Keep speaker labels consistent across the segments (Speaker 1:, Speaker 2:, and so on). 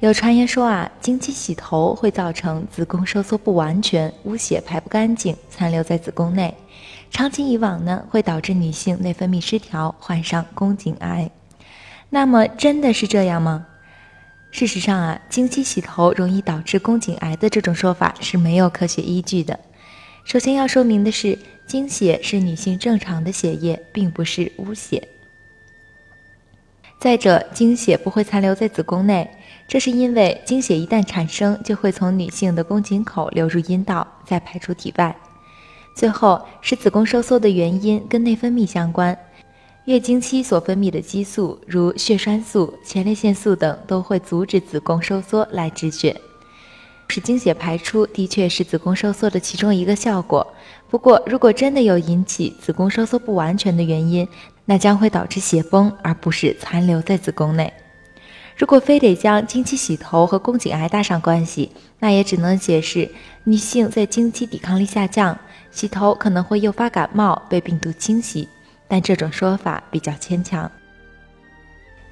Speaker 1: 有传言说啊，经期洗头会造成子宫收缩不完全，污血排不干净，残留在子宫内。长期以往呢，会导致女性内分泌失调，患上宫颈癌。那么真的是这样吗？事实上啊，经期洗头容易导致宫颈癌的这种说法是没有科学依据的。首先要说明的是，经血是女性正常的血液，并不是污血。再者，经血不会残留在子宫内。这是因为经血一旦产生，就会从女性的宫颈口流入阴道，再排出体外。最后，使子宫收缩的原因跟内分泌相关。月经期所分泌的激素，如血栓素、前列腺素等，都会阻止子宫收缩来止血。使经血排出的确是子宫收缩的其中一个效果。不过，如果真的有引起子宫收缩不完全的原因，那将会导致血崩，而不是残留在子宫内。如果非得将经期洗头和宫颈癌搭上关系，那也只能解释女性在经期抵抗力下降，洗头可能会诱发感冒、被病毒侵袭，但这种说法比较牵强。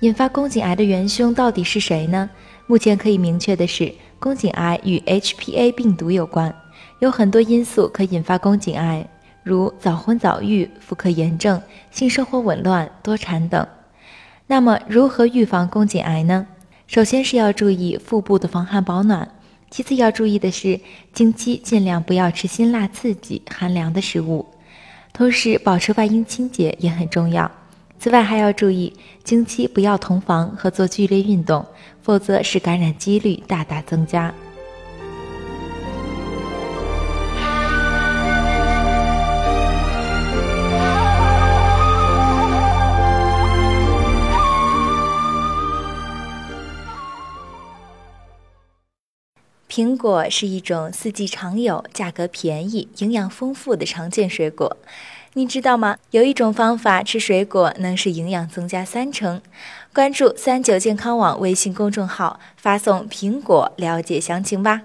Speaker 1: 引发宫颈癌的元凶到底是谁呢？目前可以明确的是，宫颈癌与 HPA 病毒有关，有很多因素可引发宫颈癌，如早婚早育、妇科炎症、性生活紊乱、多产等。那么，如何预防宫颈癌呢？首先是要注意腹部的防寒保暖，其次要注意的是经期尽量不要吃辛辣刺激、寒凉的食物，同时保持外阴清洁也很重要。此外，还要注意经期不要同房和做剧烈运动，否则使感染几率大大增加。苹果是一种四季常有、价格便宜、营养丰富的常见水果。你知道吗？有一种方法吃水果能使营养增加三成。关注三九健康网微信公众号，发送“苹果”了解详情吧。